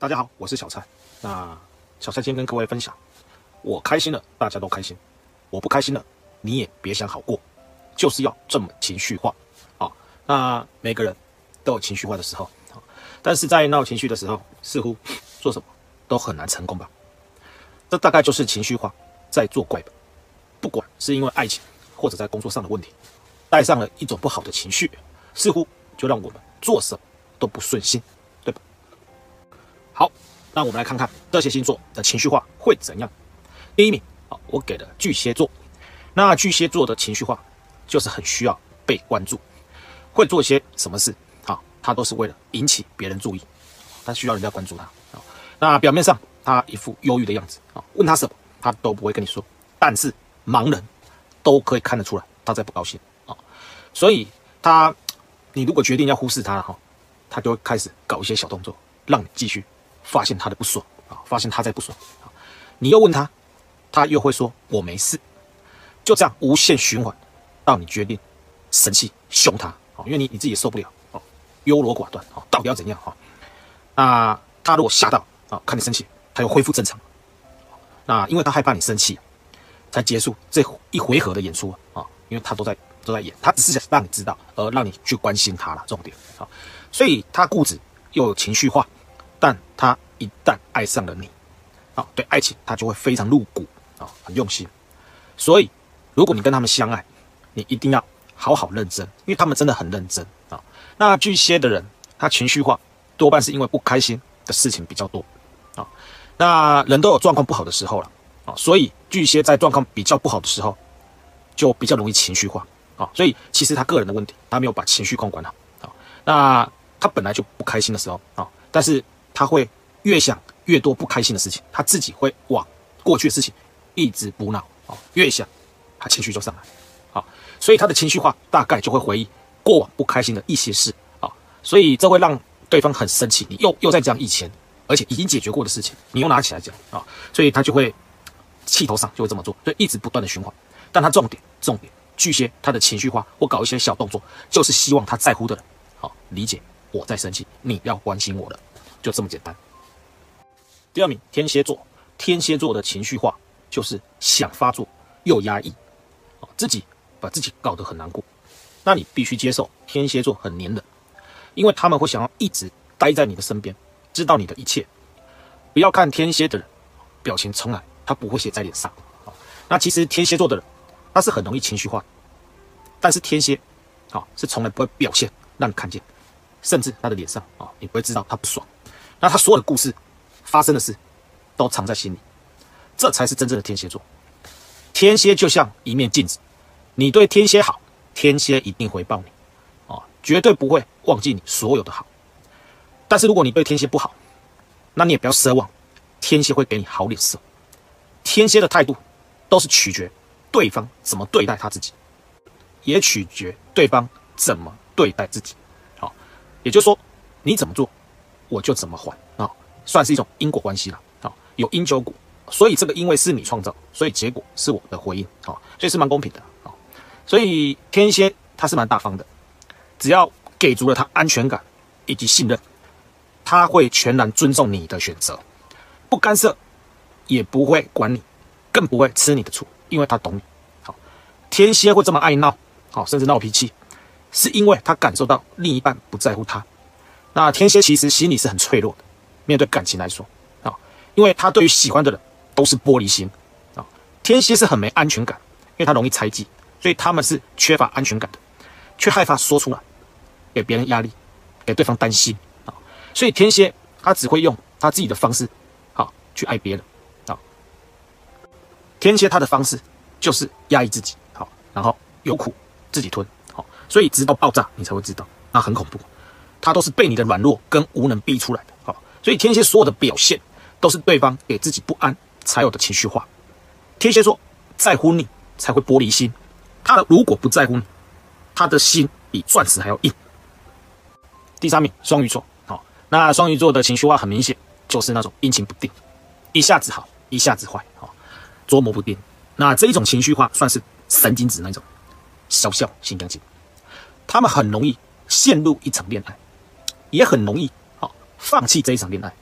大家好，我是小蔡。那小蔡今天跟各位分享，我开心了，大家都开心；我不开心了，你也别想好过，就是要这么情绪化啊。那每个人都有情绪化的时候，但是在闹情绪的时候，似乎 做什么都很难成功吧？这大概就是情绪化在作怪吧。不管是因为爱情或者在工作上的问题，带上了一种不好的情绪，似乎就让我们做什么都不顺心。好，那我们来看看这些星座的情绪化会怎样。第一名，好，我给的巨蟹座。那巨蟹座的情绪化就是很需要被关注，会做些什么事啊？他都是为了引起别人注意，他需要人家关注他啊。那表面上他一副忧郁的样子啊，问他什么他都不会跟你说，但是盲人都可以看得出来他在不高兴啊。所以他，你如果决定要忽视他了哈，他就会开始搞一些小动作，让你继续。发现他的不爽啊，发现他在不爽啊，你又问他，他又会说我没事，就这样无限循环，到你决定生气凶他啊，因为你你自己受不了啊，优柔寡断啊，到底要怎样啊？那他如果吓到啊，看你生气，他又恢复正常，那因为他害怕你生气，才结束这一回合的演出啊，因为他都在都在演，他只是想让你知道，而让你去关心他了，重点啊，所以他固执又有情绪化。但他一旦爱上了你，啊，对爱情他就会非常入骨啊，很用心。所以，如果你跟他们相爱，你一定要好好认真，因为他们真的很认真啊。那巨蟹的人，他情绪化多半是因为不开心的事情比较多啊。那人都有状况不好的时候了啊，所以巨蟹在状况比较不好的时候，就比较容易情绪化啊。所以其实他个人的问题，他没有把情绪控管好啊。那他本来就不开心的时候啊，但是。他会越想越多不开心的事情，他自己会往过去的事情一直补脑啊，越想他情绪就上来，好，所以他的情绪化大概就会回忆过往不开心的一些事啊，所以这会让对方很生气，你又又在讲以前而且已经解决过的事情，你又拿起来讲啊，所以他就会气头上就会这么做，就一直不断的循环。但他重点重点巨蟹他的情绪化或搞一些小动作，就是希望他在乎的人好理解我在生气，你要关心我了。就这么简单。第二名，天蝎座，天蝎座的情绪化就是想发作又压抑，啊，自己把自己搞得很难过。那你必须接受天蝎座很黏人，因为他们会想要一直待在你的身边，知道你的一切。不要看天蝎的人表情，从来他不会写在脸上。啊，那其实天蝎座的人他是很容易情绪化，但是天蝎，啊，是从来不会表现让你看见，甚至他的脸上啊，你不会知道他不爽。那他所有的故事发生的事，都藏在心里，这才是真正的天蝎座。天蝎就像一面镜子，你对天蝎好，天蝎一定回报你，啊，绝对不会忘记你所有的好。但是如果你对天蝎不好，那你也不要奢望天蝎会给你好脸色。天蝎的态度都是取决对方怎么对待他自己，也取决对方怎么对待自己。好，也就是说你怎么做。我就怎么还啊，算是一种因果关系了啊，有因就有果，所以这个因为是你创造，所以结果是我的回应啊，所以是蛮公平的啊，所以天蝎他是蛮大方的，只要给足了他安全感以及信任，他会全然尊重你的选择，不干涉，也不会管你，更不会吃你的醋，因为他懂你。好，天蝎会这么爱闹，好，甚至闹脾气，是因为他感受到另一半不在乎他。那天蝎其实心里是很脆弱的，面对感情来说啊，因为他对于喜欢的人都是玻璃心啊。天蝎是很没安全感，因为他容易猜忌，所以他们是缺乏安全感的，却害怕说出来，给别人压力，给对方担心啊。所以天蝎他只会用他自己的方式，好去爱别人啊。天蝎他的方式就是压抑自己，好，然后有苦自己吞，好，所以直到爆炸你才会知道，那很恐怖。他都是被你的软弱跟无能逼出来的，好，所以天蝎所有的表现都是对方给自己不安才有的情绪化。天蝎说在乎你才会玻璃心，他如果不在乎你，他的心比钻石还要硬。第三名双鱼座，好，那双鱼座的情绪化很明显，就是那种阴晴不定，一下子好，一下子坏，好，捉摸不定。那这一种情绪化算是神经质那种，小小心肝经，他们很容易陷入一场恋爱。也很容易，好放弃这一场恋爱，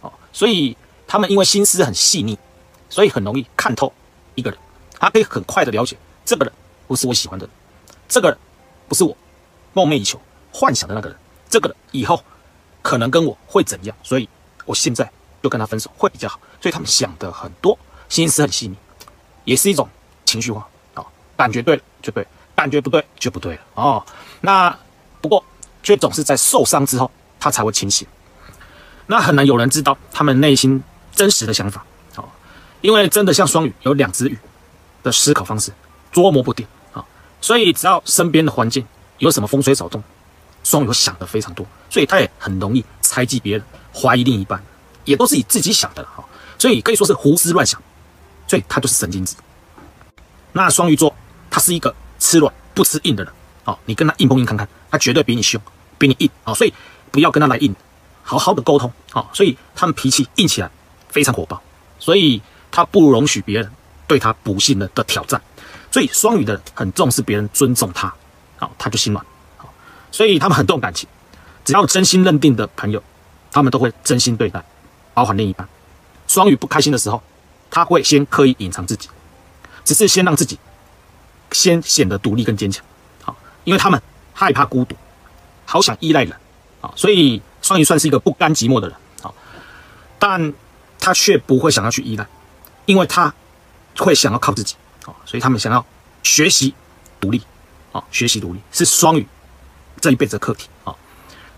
哦，所以他们因为心思很细腻，所以很容易看透一个人，他可以很快的了解这个人不是我喜欢的，这个人不是我梦寐以求幻想的那个人，这个人以后可能跟我会怎样，所以我现在就跟他分手会比较好。所以他们想的很多，心思很细腻，也是一种情绪化啊，感觉对了就对，感觉不对就不对了哦。那不过却总是在受伤之后，他才会清醒。那很难有人知道他们内心真实的想法，哦，因为真的像双鱼有两只鱼的思考方式，捉摸不定啊。所以只要身边的环境有什么风吹草动，双鱼会想的非常多，所以他也很容易猜忌别人，怀疑另一半，也都是以自己想的哈。所以可以说是胡思乱想，所以他就是神经质。那双鱼座他是一个吃软不吃硬的人，哦，你跟他硬碰硬看看，他绝对比你凶，比你硬啊，所以不要跟他来硬。好好的沟通啊，所以他们脾气硬起来非常火爆，所以他不容许别人对他不信任的挑战，所以双鱼的人很重视别人尊重他，好他就心软，所以他们很重感情，只要真心认定的朋友，他们都会真心对待，包含另一半。双鱼不开心的时候，他会先刻意隐藏自己，只是先让自己先显得独立跟坚强，好，因为他们害怕孤独，好想依赖人，啊，所以。双鱼算是一个不甘寂寞的人，啊，但他却不会想要去依赖，因为他会想要靠自己，啊，所以他们想要学习独立，啊，学习独立是双鱼这一辈子的课题，啊，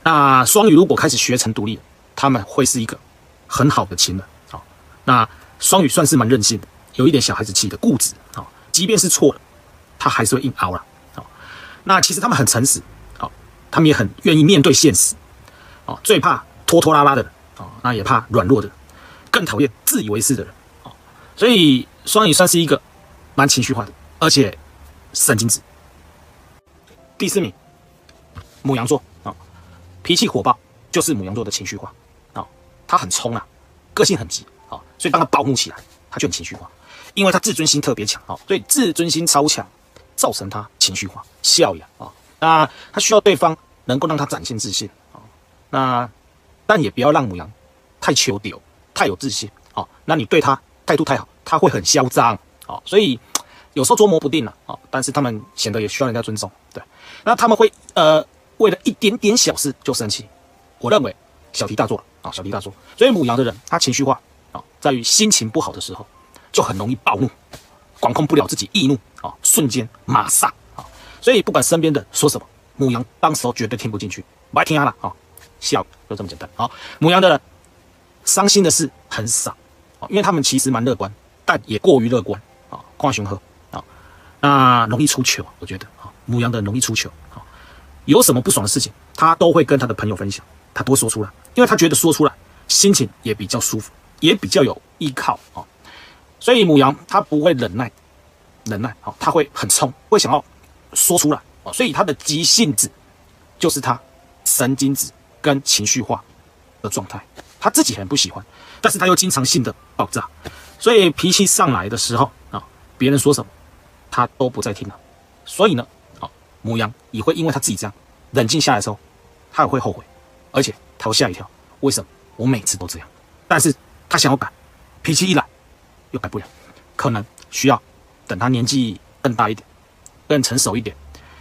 那双鱼如果开始学成独立，他们会是一个很好的情人，啊，那双鱼算是蛮任性的，有一点小孩子气的固执，啊，即便是错了，他还是会硬熬了，好，那其实他们很诚实，他们也很愿意面对现实。最怕拖拖拉拉的人啊，那也怕软弱的，更讨厌自以为是的人啊。所以双鱼算是一个蛮情绪化的，而且神经质。第四名，母羊座啊，脾气火爆，就是母羊座的情绪化啊。他很冲啊，个性很急啊，所以当他暴怒起来，他就很情绪化，因为他自尊心特别强啊，所以自尊心超强，造成他情绪化、笑呀啊。那他需要对方能够让他展现自信啊。那，但也不要让母羊太求丢，太有自信哦。那你对他态度太好，他会很嚣张哦。所以有时候捉摸不定了哦。但是他们显得也需要人家尊重，对。那他们会呃为了一点点小事就生气，我认为小题大做了啊，小题大做。所以母羊的人他情绪化啊，在于心情不好的时候就很容易暴怒，管控不了自己易怒啊，瞬间马上。所以不管身边的说什么，母羊当时候绝对听不进去，不爱听他了啊。笑就这么简单。好，母羊的伤心的事很少啊，因为他们其实蛮乐观，但也过于乐观。啊，夸雄鹤啊，那容易出糗，我觉得。啊，母羊的容易出糗啊，有什么不爽的事情，他都会跟他的朋友分享，他多说出来，因为他觉得说出来心情也比较舒服，也比较有依靠啊，所以母羊他不会忍耐，忍耐好，他会很冲，会想要说出来啊，所以他的急性子就是他神经质。跟情绪化的状态，他自己很不喜欢，但是他又经常性的爆炸，所以脾气上来的时候啊，别人说什么，他都不再听了。所以呢，啊，母羊也会因为他自己这样冷静下来的时候，他也会后悔，而且他会吓一跳，为什么我每次都这样？但是他想要改，脾气一来又改不了，可能需要等他年纪更大一点，更成熟一点，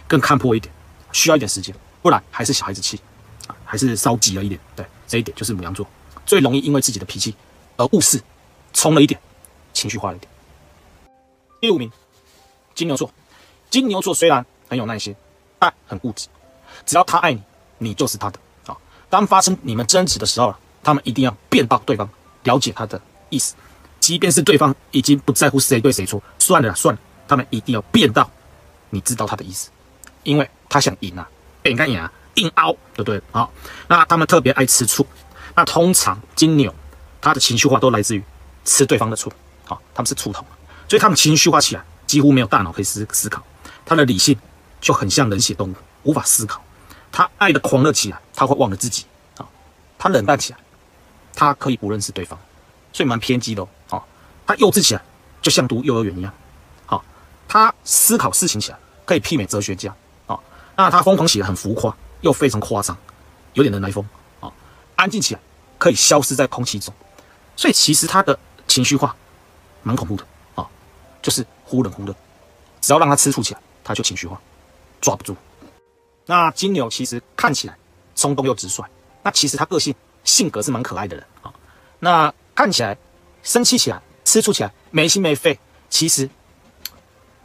更看破一点，需要一点时间，不然还是小孩子气。还是稍急了一点，对这一点就是母羊座最容易因为自己的脾气而误事，冲了一点，情绪化了一点。第五名，金牛座。金牛座虽然很有耐心，但很固执。只要他爱你，你就是他的啊。当发生你们争执的时候，他们一定要变到对方了解他的意思，即便是对方已经不在乎谁对谁错，算了算了，他们一定要变到你知道他的意思，因为他想赢啊，变干赢啊。硬凹，对不对？好，那他们特别爱吃醋。那通常金牛，他的情绪化都来自于吃对方的醋。好，他们是醋桶，所以他们情绪化起来几乎没有大脑可以思思考。他的理性就很像冷血动物，无法思考。他爱的狂热起来，他会忘了自己。啊，他冷淡起来，他可以不认识对方，所以蛮偏激的哦。他幼稚起来，就像读幼儿园一样。他思考事情起来，可以媲美哲学家。啊，那他疯狂起来很浮夸。又非常夸张，有点人来疯啊！安静起来，可以消失在空气中，所以其实他的情绪化蛮恐怖的啊，就是忽冷忽热，只要让他吃醋起来，他就情绪化，抓不住。那金牛其实看起来冲动又直率，那其实他个性性格是蛮可爱的人啊。那看起来生气起来、吃醋起来没心没肺，其实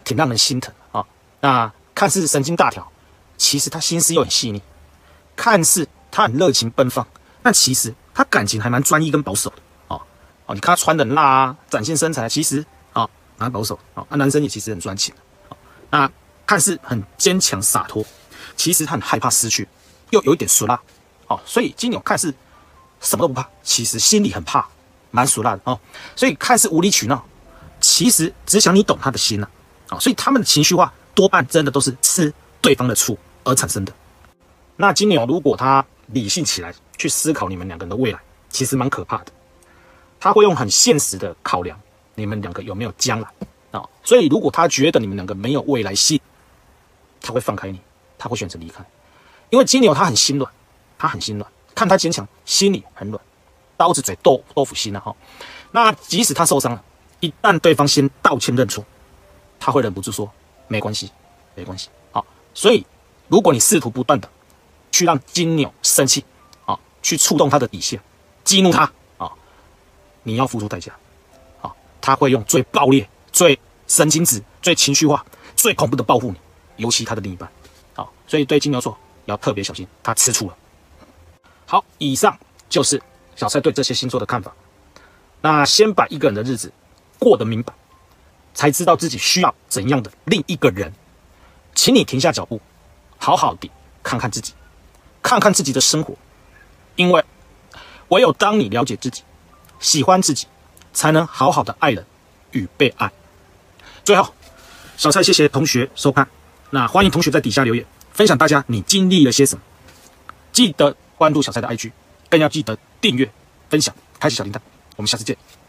挺让人心疼啊。那看似神经大条，其实他心思又很细腻；看似他很热情奔放，那其实他感情还蛮专一跟保守的啊。哦，你看他穿的辣啊，展现身材，其实啊蛮保守啊。那男生也其实很专情啊。那看似很坚强洒脱。其实他很害怕失去，又有一点俗辣，哦，所以金牛看似什么都不怕，其实心里很怕，蛮俗辣的哦。所以看似无理取闹，其实只想你懂他的心呐，啊，啊所以他们的情绪化多半真的都是吃对方的醋而产生的。那金牛如果他理性起来去思考你们两个人的未来，其实蛮可怕的。他会用很现实的考量你们两个有没有将来啊。所以如果他觉得你们两个没有未来性，他会放开你。他会选择离开，因为金牛他很心软，他很心软，看他坚强，心里很软，刀子嘴豆豆腐心了哈。那即使他受伤了，一旦对方先道歉认错，他会忍不住说没关系，没关系。好，所以如果你试图不断的去让金牛生气啊，去触动他的底线，激怒他啊，你要付出代价。啊，他会用最暴烈、最神经质、最情绪化、最恐怖的报复你，尤其他的另一半。好，所以对金牛座要特别小心，他吃醋了。好，以上就是小蔡对这些星座的看法。那先把一个人的日子过得明白，才知道自己需要怎样的另一个人。请你停下脚步，好好的看看自己，看看自己的生活，因为唯有当你了解自己、喜欢自己，才能好好的爱人与被爱。最后，小蔡谢谢同学收看。那欢迎同学在底下留言，分享大家你经历了些什么。记得关注小蔡的 IG，更要记得订阅、分享、开启小铃铛。我们下次见。